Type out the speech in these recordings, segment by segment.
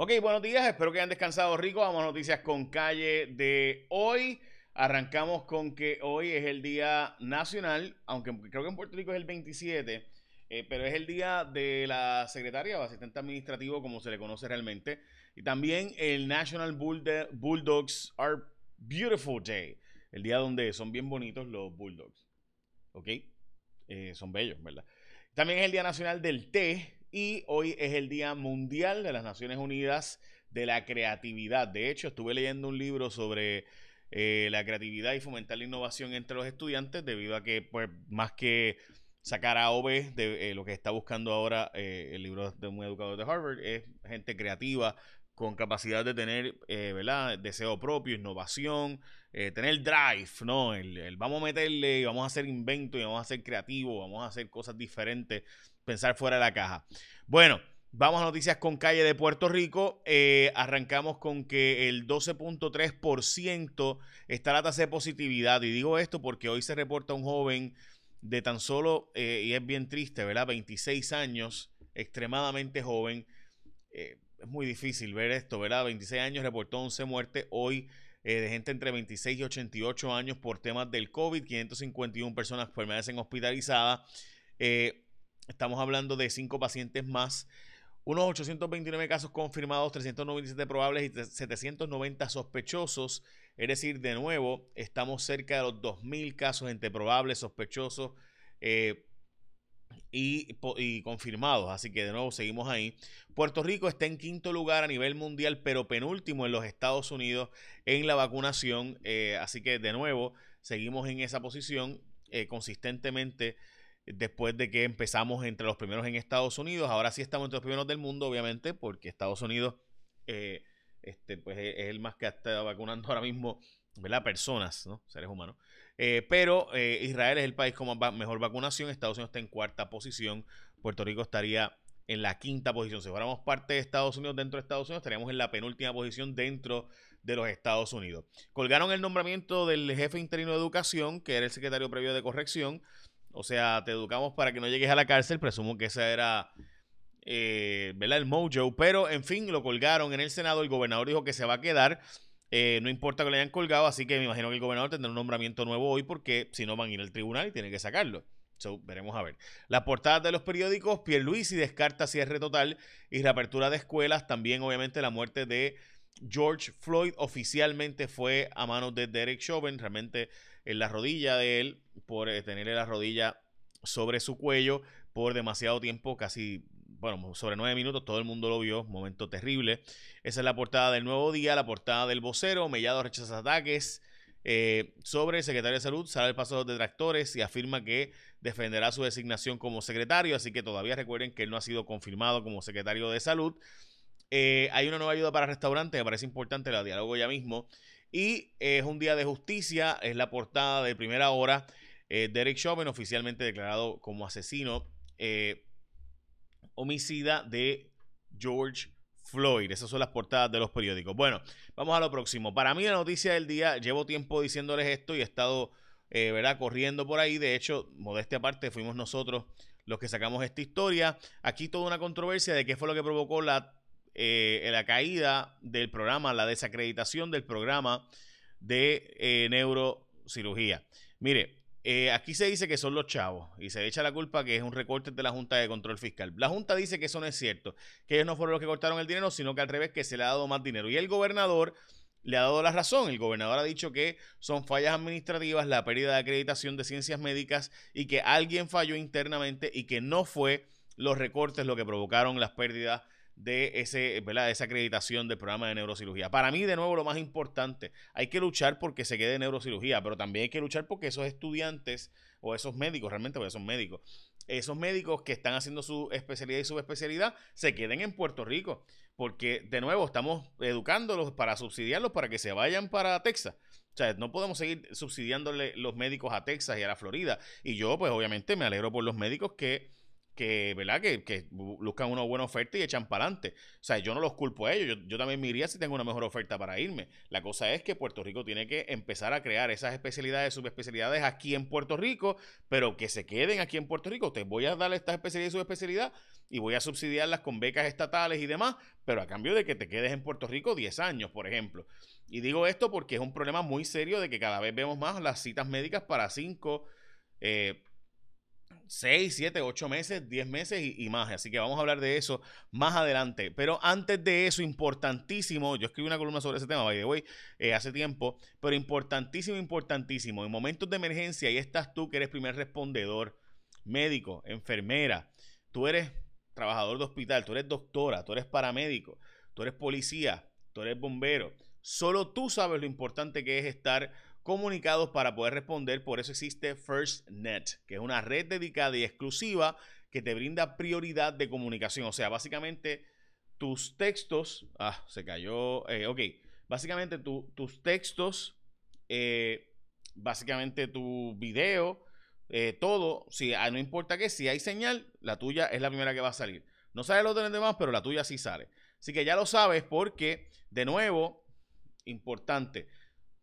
Ok, buenos días, espero que hayan descansado rico. Vamos a noticias con calle de hoy. Arrancamos con que hoy es el Día Nacional, aunque creo que en Puerto Rico es el 27, eh, pero es el Día de la Secretaria o Asistente Administrativo, como se le conoce realmente. Y también el National Bulldogs Are Beautiful Day, el día donde son bien bonitos los Bulldogs. ¿Ok? Eh, son bellos, ¿verdad? También es el Día Nacional del Té y hoy es el Día Mundial de las Naciones Unidas de la Creatividad. De hecho, estuve leyendo un libro sobre eh, la creatividad y fomentar la innovación entre los estudiantes debido a que, pues, más que sacar a OB de eh, lo que está buscando ahora eh, el libro de un educador de Harvard es gente creativa con capacidad de tener, ¿verdad? Deseo propio, innovación, tener drive, ¿no? El, vamos a meterle y vamos a hacer invento y vamos a ser creativos, vamos a hacer cosas diferentes pensar fuera de la caja. Bueno, vamos a noticias con calle de Puerto Rico. Eh, arrancamos con que el 12.3% está la tasa de positividad. Y digo esto porque hoy se reporta un joven de tan solo, eh, y es bien triste, ¿verdad? 26 años, extremadamente joven. Eh, es muy difícil ver esto, ¿verdad? 26 años, reportó 11 muertes hoy. de gente entre 26 y 88 años por temas del COVID, 551 personas permanecen hospitalizadas. Eh, Estamos hablando de cinco pacientes más, unos 829 casos confirmados, 397 probables y 790 sospechosos. Es decir, de nuevo, estamos cerca de los 2.000 casos entre probables, sospechosos eh, y, confirmados. Así que de nuevo seguimos ahí. Puerto Rico está en quinto lugar a nivel mundial, pero penúltimo en los Estados Unidos en la vacunación. Eh, así que de nuevo seguimos en esa posición eh, consistentemente después de que empezamos entre los primeros en Estados Unidos. Ahora sí estamos entre los primeros del mundo, obviamente, porque Estados Unidos eh, este, pues es el más que está vacunando ahora mismo, ¿verdad? Personas, ¿no? Seres humanos. Eh, pero eh, Israel es el país con mejor vacunación, Estados Unidos está en cuarta posición, Puerto Rico estaría en la quinta posición. Si fuéramos parte de Estados Unidos dentro de Estados Unidos, estaríamos en la penúltima posición dentro de los Estados Unidos. Colgaron el nombramiento del jefe interino de educación, que era el secretario previo de corrección, o sea, te educamos para que no llegues a la cárcel. Presumo que esa era, eh, ¿verdad? El mojo. Pero, en fin, lo colgaron en el Senado. El gobernador dijo que se va a quedar. Eh, no importa que lo hayan colgado. Así que me imagino que el gobernador tendrá un nombramiento nuevo hoy porque si no van a ir al tribunal y tienen que sacarlo. So, veremos a ver. Las portadas de los periódicos, Pierluisi descarta cierre total y reapertura de escuelas. También, obviamente, la muerte de George Floyd oficialmente fue a manos de Derek Chauvin. Realmente en la rodilla de él por eh, tenerle la rodilla sobre su cuello por demasiado tiempo, casi, bueno, sobre nueve minutos, todo el mundo lo vio, momento terrible. Esa es la portada del nuevo día, la portada del vocero, Mellado rechaza ataques. Eh, sobre el secretario de salud, sale el paso de los detractores y afirma que defenderá su designación como secretario, así que todavía recuerden que él no ha sido confirmado como secretario de salud. Eh, hay una nueva ayuda para restaurantes, me parece importante, la diálogo ya mismo. Y es un día de justicia, es la portada de primera hora. Eh, Derek Chauvin, oficialmente declarado como asesino eh, homicida de George Floyd. Esas son las portadas de los periódicos. Bueno, vamos a lo próximo. Para mí la noticia del día, llevo tiempo diciéndoles esto y he estado, eh, ¿verdad? Corriendo por ahí. De hecho, modestia aparte, fuimos nosotros los que sacamos esta historia. Aquí toda una controversia de qué fue lo que provocó la eh, la caída del programa, la desacreditación del programa de eh, neurocirugía. Mire, eh, aquí se dice que son los chavos y se echa la culpa que es un recorte de la Junta de Control Fiscal. La Junta dice que eso no es cierto, que ellos no fueron los que cortaron el dinero, sino que al revés, que se le ha dado más dinero. Y el gobernador le ha dado la razón. El gobernador ha dicho que son fallas administrativas, la pérdida de acreditación de ciencias médicas y que alguien falló internamente y que no fue los recortes lo que provocaron las pérdidas de ese, ¿verdad? esa acreditación del programa de neurocirugía. Para mí, de nuevo, lo más importante, hay que luchar porque se quede neurocirugía, pero también hay que luchar porque esos estudiantes o esos médicos, realmente porque son médicos, esos médicos que están haciendo su especialidad y subespecialidad se queden en Puerto Rico, porque de nuevo estamos educándolos para subsidiarlos para que se vayan para Texas. O sea, no podemos seguir subsidiándole los médicos a Texas y a la Florida. Y yo, pues obviamente, me alegro por los médicos que que, ¿verdad? Que, que buscan una buena oferta y echan para adelante. O sea, yo no los culpo a ellos, yo, también me iría si tengo una mejor oferta para irme. La cosa es que Puerto Rico tiene que empezar a crear esas especialidades, subespecialidades aquí en Puerto Rico, pero que se queden aquí en Puerto Rico. Te voy a dar estas especialidades y subespecialidad y voy a subsidiarlas con becas estatales y demás, pero a cambio de que te quedes en Puerto Rico 10 años, por ejemplo. Y digo esto porque es un problema muy serio de que cada vez vemos más las citas médicas para 5, eh, 6, 7, 8 meses, 10 meses y, más. Así que vamos a hablar de eso más adelante. Pero antes de eso, importantísimo, yo escribí una columna sobre ese tema, by the way, eh, hace tiempo, pero importantísimo, importantísimo, en momentos de emergencia, y estás tú que eres primer respondedor, médico, enfermera, tú eres trabajador de hospital, tú eres doctora, tú eres paramédico, tú eres policía, tú eres bombero. Solo tú sabes lo importante que es estar comunicados para poder responder. Por eso existe FirstNet, que es una red dedicada y exclusiva que te brinda prioridad de comunicación. O sea, básicamente tus textos. Ah, se cayó. Eh, ok. Básicamente tus textos. Eh, básicamente tu video. Eh, todo. Si, no importa qué, si hay señal, la tuya es la primera que va a salir. No sale lo de los demás, pero la tuya sí sale. Así que ya lo sabes porque, de nuevo, importante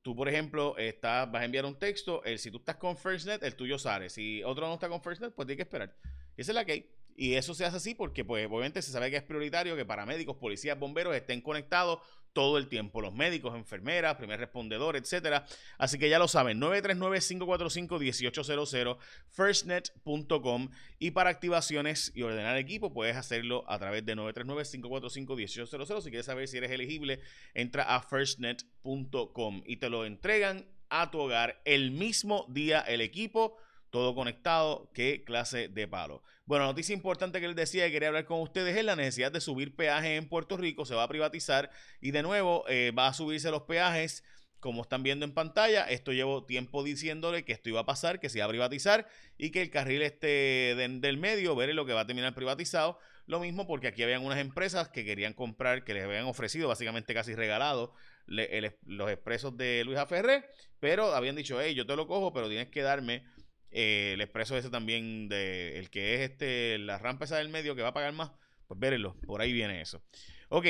Tú, por ejemplo, estás, vas a enviar un texto, el, si tú estás con FirstNet, el tuyo sale. Si otro no está con FirstNet, pues tienes que esperar. Esa es la que hay. Y eso se hace así porque, pues, obviamente se sabe que es prioritario que paramédicos, policías, bomberos estén conectados todo el tiempo. Los médicos, enfermeras, primer respondedor, etcétera. Así que ya lo saben, 939-545-1800, firstnet.com. Y para activaciones y ordenar equipo, puedes hacerlo a través de 939-545-1800. Si quieres saber si eres elegible, entra a firstnet.com y te lo entregan a tu hogar el mismo día el equipo todo conectado, qué clase de palo. Bueno, noticia importante que les decía que quería hablar con ustedes es la necesidad de subir peajes en Puerto Rico, se va a privatizar y de nuevo eh, va a subirse los peajes como están viendo en pantalla, esto llevo tiempo diciéndole que esto iba a pasar, que se iba a privatizar y que el carril este del medio, veré lo que va a terminar privatizado. Lo mismo porque aquí habían unas empresas que querían comprar, que les habían ofrecido básicamente casi regalado los expresos de Luis Aferré, pero habían dicho, hey, yo te lo cojo, pero tienes que darme eh, el expreso ese también de el que es este la rampa esa del medio que va a pagar más, pues vérenlo, por ahí viene eso. Ok,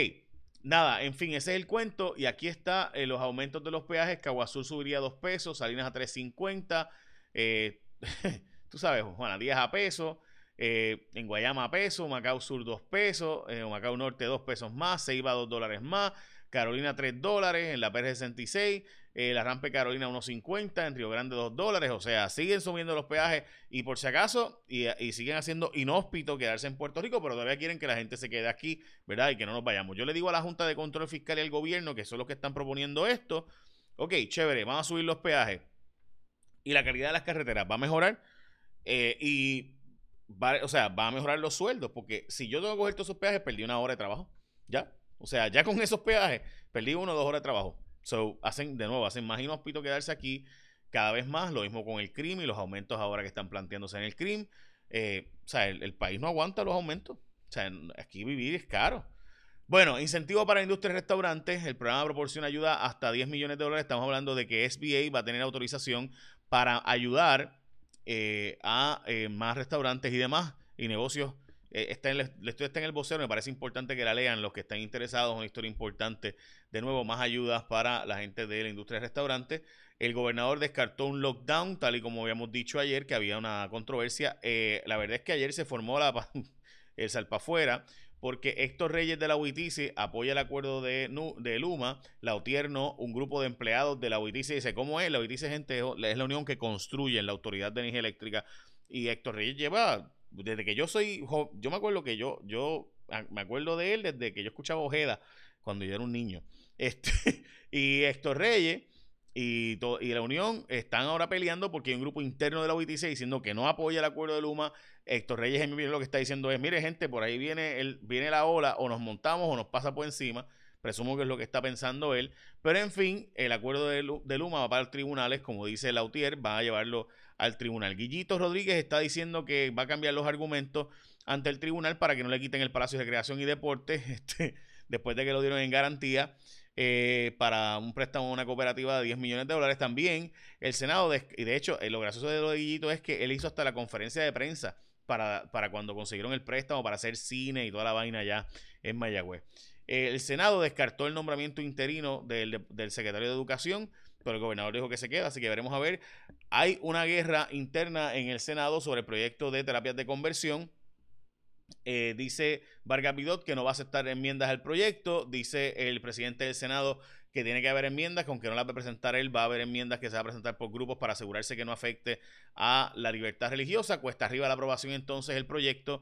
nada, en fin, ese es el cuento y aquí está eh, los aumentos de los peajes, Caguazul subiría a 2 pesos, Salinas a 3.50, eh, tú sabes, Juana Díaz a peso, en Guayama a peso, Macao Sur 2 pesos, Macao Norte 2 pesos más, Ceiba 2 dólares más, Carolina 3 dólares, en la PR66, eh, la Rampe Carolina 1.50, en Río Grande 2 dólares, o sea, siguen subiendo los peajes y por si acaso, y, siguen haciendo inhóspito quedarse en Puerto Rico, pero todavía quieren que la gente se quede aquí, ¿verdad? Y que no nos vayamos. Yo le digo a la Junta de Control Fiscal y al gobierno, que son los que están proponiendo esto, ok, chévere, vamos a subir los peajes y la calidad de las carreteras va a mejorar eh, y va, o sea, va a mejorar los sueldos, porque si yo tengo que coger todos esos peajes, perdí una hora de trabajo, ¿ya? O sea, ya con esos peajes perdí uno o dos horas de trabajo. So, hacen, de nuevo, hacen más inhóspito quedarse aquí cada vez más. Lo mismo con el crimen y los aumentos ahora que están planteándose en el crimen. Eh, o sea, el, país no aguanta los aumentos. O sea, aquí vivir es caro. Bueno, incentivo para industria y restaurantes. El programa proporciona ayuda hasta 10 millones de dólares. Estamos hablando de que SBA va a tener autorización para ayudar eh, a eh, más restaurantes y demás y negocios eh, está en, está en el vocero, me parece importante que la lean los que están interesados, una historia importante. De nuevo, más ayudas para la gente de la industria de restaurantes. El gobernador descartó un lockdown, tal y como habíamos dicho ayer, que había una controversia. Eh, la verdad es que ayer se formó la, el salpafuera porque Héctor Reyes de la UITICE apoya el acuerdo de, Luma, la Otierno, un grupo de empleados de la UITICE dice, ¿cómo es? La UITICE gente, es la unión que construye la Autoridad de Energía Eléctrica y Héctor Reyes lleva desde que yo soy, yo me acuerdo que yo, yo me acuerdo de él desde que yo escuchaba Ojeda cuando yo era un niño. Este, y Héctor Reyes y, y la Unión están ahora peleando porque hay un grupo interno de la UITC diciendo que no apoya el acuerdo de Luma. Héctor Reyes en lo que está diciendo es, mire gente, por ahí viene, el, viene la ola, o nos montamos o nos pasa por encima. Presumo que es lo que está pensando él. Pero en fin, el acuerdo de, Luma va para los tribunales, como dice Lautier, va a llevarlo al tribunal. Guillito Rodríguez está diciendo que va a cambiar los argumentos ante el tribunal para que no le quiten el Palacio de Creación y Deporte, este, después de que lo dieron en garantía. Eh, para un préstamo a una cooperativa de 10 millones de dólares también. El Senado, y de hecho, eh, lo gracioso de lo de Guillito es que él hizo hasta la conferencia de prensa para, para cuando consiguieron el préstamo para hacer cine y toda la vaina allá en Mayagüez. El Senado descartó el nombramiento interino del, del secretario de Educación, pero el gobernador dijo que se queda, así que veremos a ver. Hay una guerra interna en el Senado sobre el proyecto de terapias de conversión. Eh, dice Vargas Vidot que no va a aceptar enmiendas al proyecto. Dice el presidente del Senado que tiene que haber enmiendas, que aunque no las va a presentar él, va a haber enmiendas que se va a presentar por grupos para asegurarse que no afecte a la libertad religiosa. Cuesta arriba la aprobación entonces el proyecto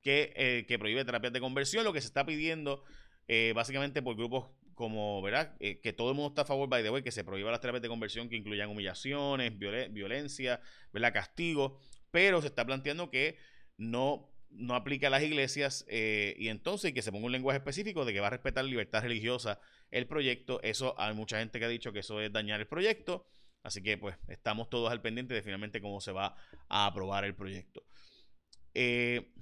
que, eh, que prohíbe terapias de conversión. Lo que se está pidiendo eh, básicamente por grupos como, ¿verdad? Eh, que todo el mundo está a favor, by the way, que se prohíba las terapias de conversión que incluyan humillaciones, violencia, ¿verdad? Castigo, pero se está planteando que no, no aplica a las iglesias eh, y entonces que se ponga un lenguaje específico de que va a respetar libertad religiosa el proyecto. Eso hay mucha gente que ha dicho que eso es dañar el proyecto, así que pues estamos todos al pendiente de finalmente cómo se va a aprobar el proyecto. Eh,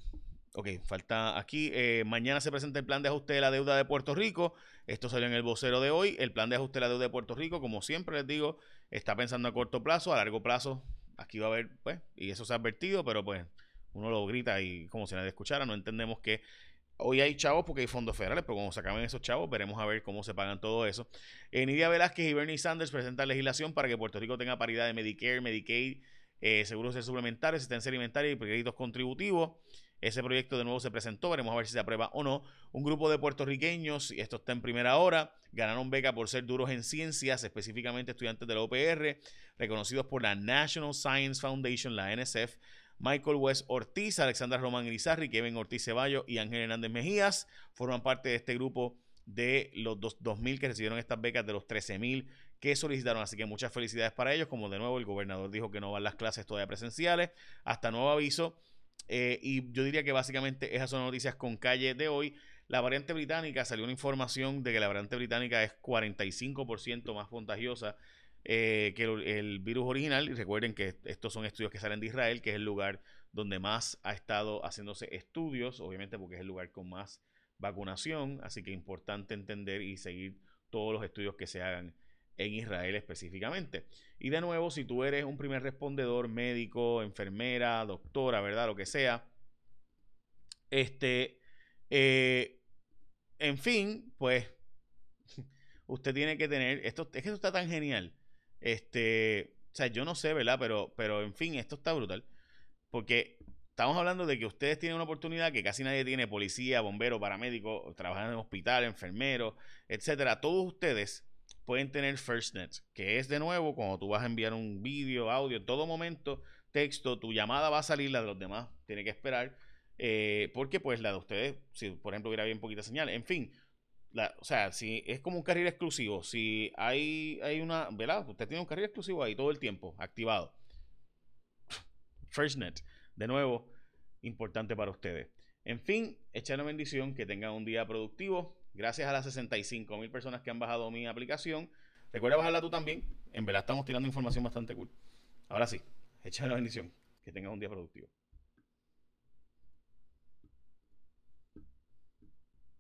Ok, falta aquí. Eh, mañana se presenta el plan de ajuste de la deuda de Puerto Rico. Esto salió en el vocero de hoy. El plan de ajuste de la deuda de Puerto Rico, como siempre les digo, está pensando a corto plazo, a largo plazo. Aquí va a haber, pues, y eso se ha advertido, pero pues uno lo grita y como si nadie escuchara, no entendemos que hoy hay chavos porque hay fondos federales, pero cuando se acaben esos chavos, veremos a ver cómo se pagan todo eso. Eh, Nidia Velázquez y Bernie Sanders presentan legislación para que Puerto Rico tenga paridad de Medicare, Medicaid, eh, seguros suplementarios, asistencia alimentaria y créditos contributivos. Ese proyecto de nuevo se presentó, veremos a ver si se aprueba o no. Un grupo de puertorriqueños, y esto está en primera hora, ganaron beca por ser duros en ciencias, específicamente estudiantes de la OPR, reconocidos por la National Science Foundation, la NSF. Michael West Ortiz, Alexandra Román Irizarry, Kevin Ortiz Ceballos y Ángel Hernández Mejías forman parte de este grupo de los 2.000 que recibieron estas becas, de los 13.000 que solicitaron. Así que muchas felicidades para ellos. Como de nuevo el gobernador dijo que no van las clases todavía presenciales, hasta nuevo aviso. Eh, y yo diría que básicamente esas son noticias con calle de hoy. La variante británica, salió una información de que la variante británica es 45% más contagiosa eh, que el, virus original. Y recuerden que estos son estudios que salen de Israel, que es el lugar donde más ha estado haciéndose estudios, obviamente porque es el lugar con más vacunación. Así que importante entender y seguir todos los estudios que se hagan en Israel específicamente. Y de nuevo, si tú eres un primer respondedor, médico, enfermera, doctora, ¿verdad? Lo que sea. Este, eh, en fin, pues usted tiene que tener, esto, es que esto está tan genial. Este, o sea, yo no sé, ¿verdad? Pero, pero en fin, esto está brutal. Porque estamos hablando de que ustedes tienen una oportunidad que casi nadie tiene, policía, bombero, paramédico, trabajan en hospital, enfermero, etcétera. Todos ustedes pueden tener FirstNet, que es de nuevo cuando tú vas a enviar un vídeo, audio, en todo momento, texto, tu llamada va a salir, la de los demás tiene que esperar, eh, porque pues la de ustedes, si por ejemplo hubiera bien poquita señal, en fin, o sea, si es como un carril exclusivo, si hay, hay una, ¿verdad? Usted tiene un carril exclusivo ahí todo el tiempo, activado. FirstNet, de nuevo, importante para ustedes. En fin, echa bendición, que tengan un día productivo Gracias a las 65 mil personas que han bajado mi aplicación. Recuerda bajarla tú también. En verdad estamos tirando información bastante cool. Ahora sí, echa la bendición. Que tengas un día productivo.